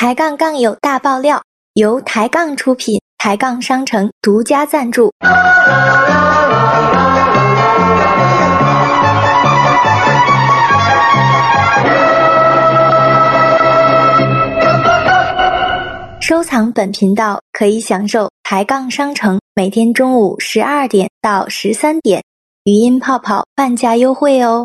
抬杠杠友大爆料，由抬杠出品，抬杠商城独家赞助。收藏本频道可以享受抬杠商城每天中午十二点到十三点语音泡泡半价优惠哦。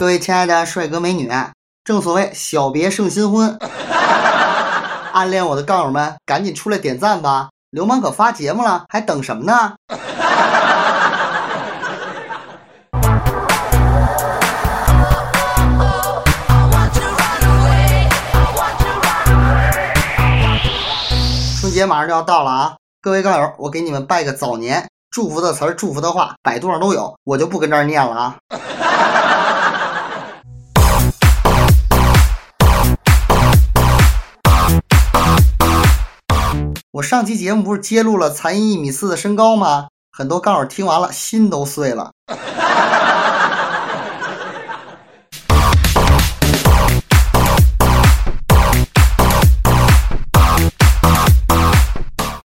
各位亲爱的帅哥美女，正所谓小别胜新婚，暗恋我的杠友们赶紧出来点赞吧！流氓可发节目了，还等什么呢？春节马上就要到了啊！各位杠友，我给你们拜个早年，祝福的词儿、祝福的话，百度上都有，我就不跟这儿念了啊。我上期节目不是揭露了残一一米四的身高吗？很多杠友听完了心都碎了。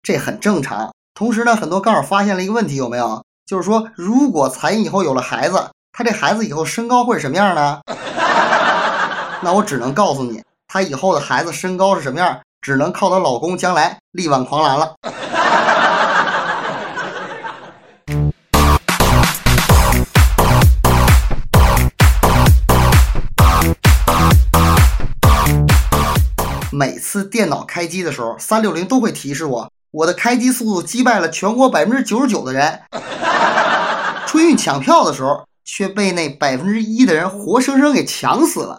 这很正常。同时呢，很多杠友发现了一个问题，有没有？就是说，如果残一以后有了孩子，他这孩子以后身高会是什么样呢？那我只能告诉你，他以后的孩子身高是什么样？只能靠她老公将来力挽狂澜了。每次电脑开机的时候，三六零都会提示我，我的开机速度击败了全国百分之九十九的人。春运抢票的时候，却被那百分之一的人活生生给抢死了。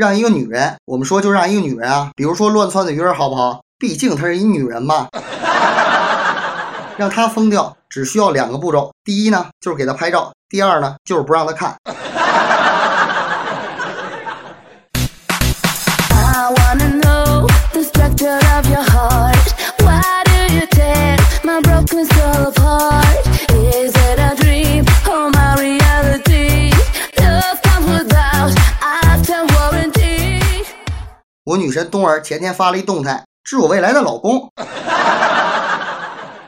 让一个女人，我们说就让一个女人啊，比如说乱窜的鱼儿，好不好？毕竟她是一女人嘛。让她疯掉只需要两个步骤：第一呢，就是给她拍照；第二呢，就是不让她看。我女神冬儿前天发了一动态，致我未来的老公。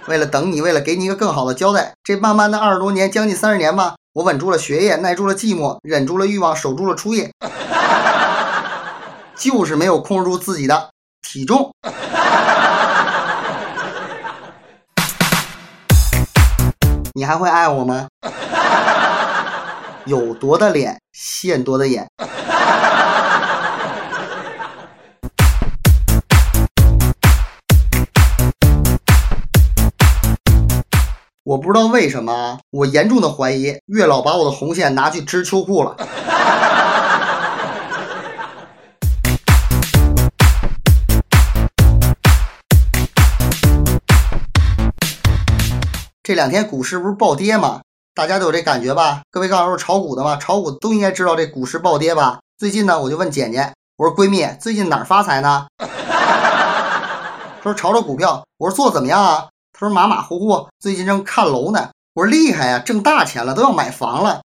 为了等你，为了给你一个更好的交代，这慢慢的二十多年，将近三十年吧，我稳住了学业，耐住了寂寞，忍住了欲望，守住了初夜，就是没有控制住自己的体重。你还会爱我吗？有多的脸，现多的眼。我不知道为什么，我严重的怀疑月老把我的红线拿去织秋裤了。这两天股市不是暴跌吗？大家都有这感觉吧？各位杠友是炒股的吗？炒股都应该知道这股市暴跌吧？最近呢，我就问简简，我说闺蜜，最近哪儿发财呢？说炒炒股票。我说做怎么样啊？他说马马虎虎，最近正看楼呢。我说厉害呀，挣大钱了，都要买房了。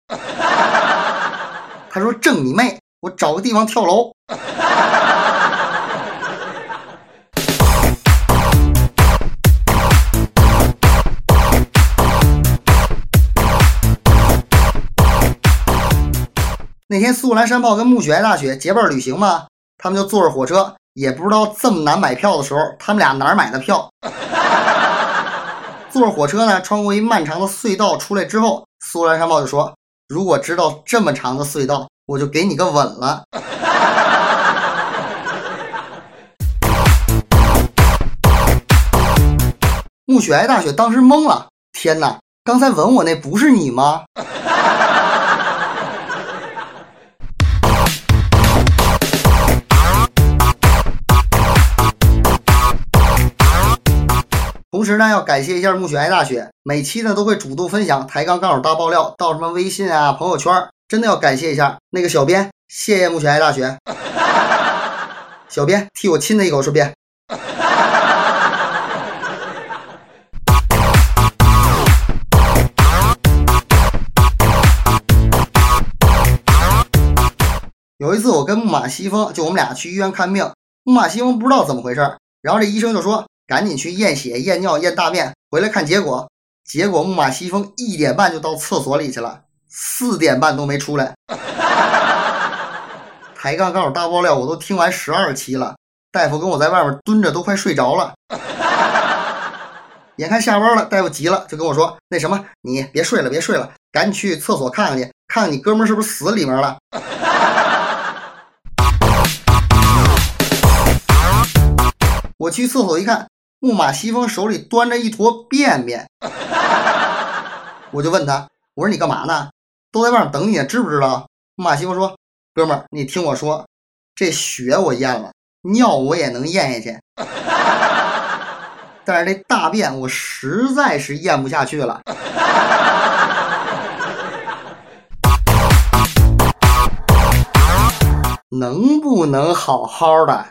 他说挣你妹，我找个地方跳楼。那天苏兰山炮跟木雪爱大雪结伴旅行嘛，他们就坐着火车，也不知道这么难买票的时候，他们俩哪儿买的票？坐火车呢，穿过一漫长的隧道出来之后，苏兰山报就说：“如果知道这么长的隧道，我就给你个吻了。”暮雪挨大雪当时懵了，天哪！刚才吻我那不是你吗？同时呢，要感谢一下暮雪爱大雪，每期呢都会主动分享抬杠杠友大爆料到什么微信啊、朋友圈，真的要感谢一下那个小编，谢谢暮雪爱大雪。小编替我亲他一口，顺便。有一次，我跟木马西风，就我们俩去医院看病。木马西风不知道怎么回事，然后这医生就说：“赶紧去验血、验尿、验大便，回来看结果。”结果木马西风一点半就到厕所里去了，四点半都没出来。抬杠高手大爆料，我都听完十二期了。大夫跟我在外面蹲着，都快睡着了。眼看下班了，大夫急了，就跟我说：“那什么，你别睡了，别睡了，赶紧去厕所看看去，看看你哥们是不是死里面了。”我去厕所一看，木马西风手里端着一坨便便，我就问他：“我说你干嘛呢？都在外面等你，知不知道？”木马西风说：“哥们儿，你听我说，这血我咽了，尿我也能咽下去，但是这大便我实在是咽不下去了。”能不能好好的？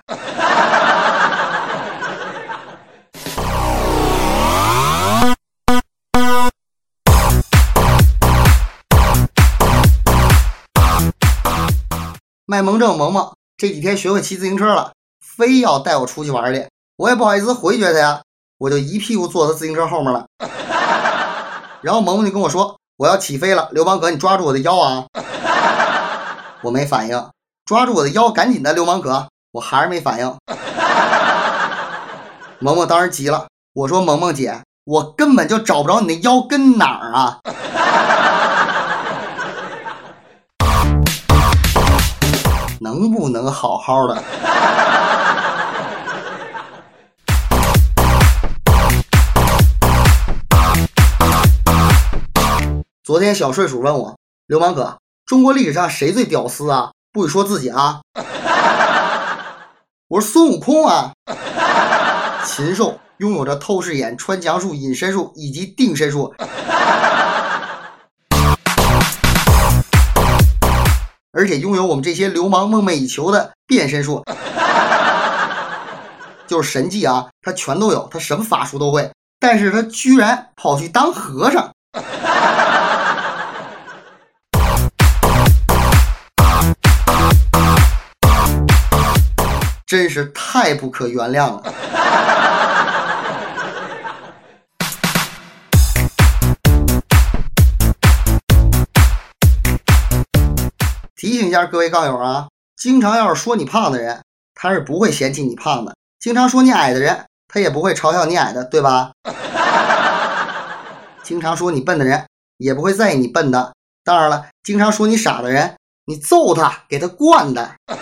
卖萌症萌萌这几天学会骑自行车了，非要带我出去玩去，我也不好意思回绝他呀，我就一屁股坐他自行车后面了。然后萌萌就跟我说：“我要起飞了，刘邦哥，你抓住我的腰啊！” 我没反应，抓住我的腰，赶紧的，刘邦哥，我还是没反应。萌萌当时急了，我说：“萌萌姐，我根本就找不着你的腰跟哪儿啊！”能不能好好的？昨天小睡鼠问我：“流氓哥，中国历史上谁最屌丝啊？不许说自己啊！”我说：“孙悟空啊！”禽兽拥有着透视眼、穿墙术、隐身术以及定身术。而且拥有我们这些流氓梦寐以求的变身术，就是神技啊，他全都有，他什么法术都会，但是他居然跑去当和尚，真是太不可原谅了。提醒一下各位杠友啊，经常要是说你胖的人，他是不会嫌弃你胖的；经常说你矮的人，他也不会嘲笑你矮的，对吧？经常说你笨的人，也不会在意你笨的。当然了，经常说你傻的人，你揍他，给他惯的。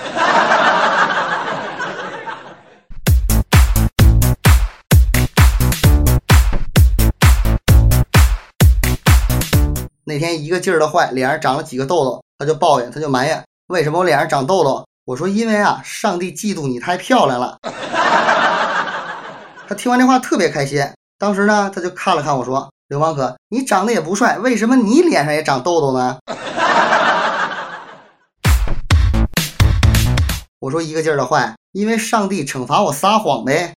那天一个劲儿的坏，脸上长了几个痘痘。他就抱怨，他就埋怨，为什么我脸上长痘痘？我说，因为啊，上帝嫉妒你太漂亮了。他听完这话特别开心。当时呢，他就看了看我说：“流氓哥，你长得也不帅，为什么你脸上也长痘痘呢？” 我说一个劲儿的坏，因为上帝惩罚我撒谎呗。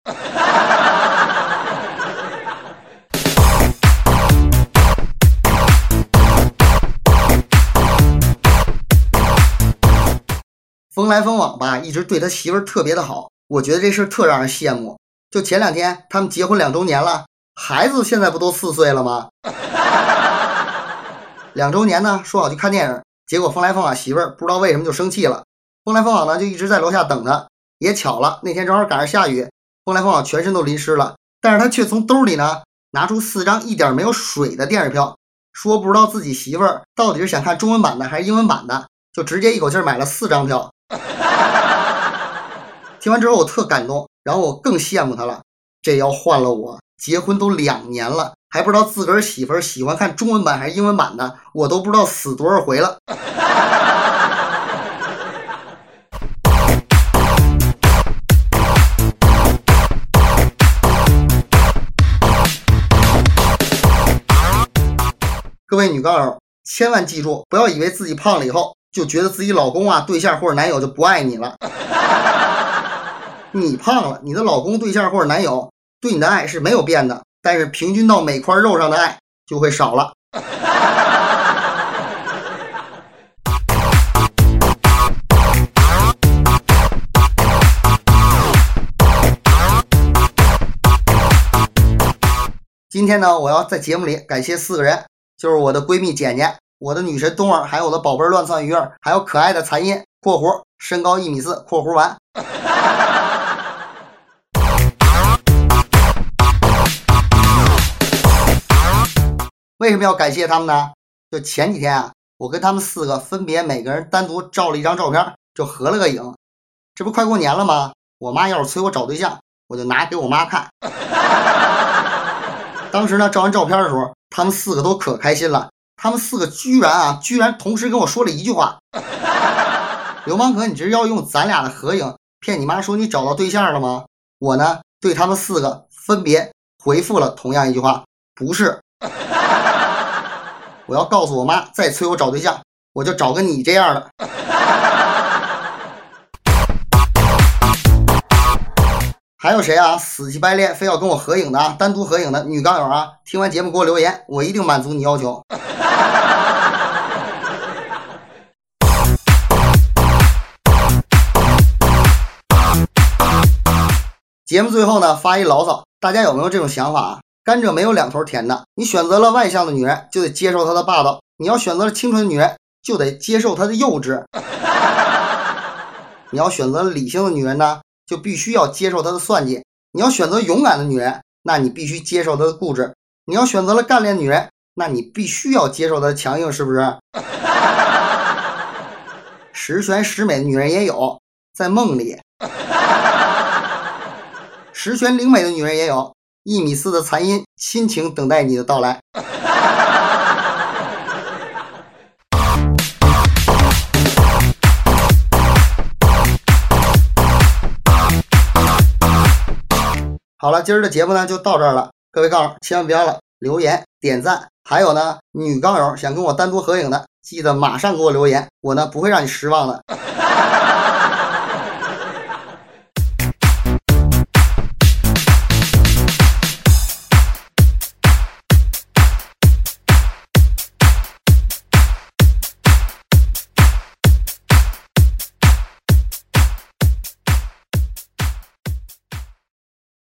风来风往吧，一直对他媳妇儿特别的好，我觉得这事特让人羡慕。就前两天他们结婚两周年了，孩子现在不都四岁了吗？两周年呢，说好去看电影，结果风来风往媳妇儿不知道为什么就生气了。风来风往呢就一直在楼下等他，也巧了，那天正好赶上下雨，风来风往全身都淋湿了，但是他却从兜里呢拿出四张一点没有水的电影票，说不知道自己媳妇儿到底是想看中文版的还是英文版的，就直接一口气买了四张票。听完之后我特感动，然后我更羡慕他了。这要换了我，结婚都两年了，还不知道自个儿媳妇儿喜欢看中文版还是英文版的，我都不知道死多少回了。各位女高友，千万记住，不要以为自己胖了以后。就觉得自己老公啊、对象或者男友就不爱你了。你胖了，你的老公、对象或者男友对你的爱是没有变的，但是平均到每块肉上的爱就会少了。今天呢，我要在节目里感谢四个人，就是我的闺蜜简简，我的女神冬儿，还有我的宝贝乱窜鱼儿，还有可爱的残音（括弧身高一米四）（括弧完）。为什么要感谢他们呢？就前几天啊，我跟他们四个分别每个人单独照了一张照片，就合了个影。这不快过年了吗？我妈要是催我找对象，我就拿给我妈看。当时呢，照完照片的时候，他们四个都可开心了。他们四个居然啊，居然同时跟我说了一句话：“流氓哥，你这是要用咱俩的合影骗你妈说你找到对象了吗？”我呢，对他们四个分别回复了同样一句话：“不是。”我要告诉我妈，再催我找对象，我就找个你这样的。还有谁啊？死乞白赖非要跟我合影的啊？单独合影的女杠友啊？听完节目给我留言，我一定满足你要求。节目最后呢，发一牢骚，大家有没有这种想法啊？甘蔗没有两头甜的，你选择了外向的女人，就得接受她的霸道；你要选择了清纯的女人，就得接受她的幼稚；你要选择了理性的女人呢？就必须要接受她的算计。你要选择勇敢的女人，那你必须接受她的固执；你要选择了干练女人，那你必须要接受她的强硬，是不是？十全十美的女人也有，在梦里；十全灵美的女人也有，一米四的残音，亲情等待你的到来。好了，今儿的节目呢就到这儿了。各位杠友千万别忘了留言、点赞，还有呢，女杠友想跟我单独合影的，记得马上给我留言，我呢不会让你失望的。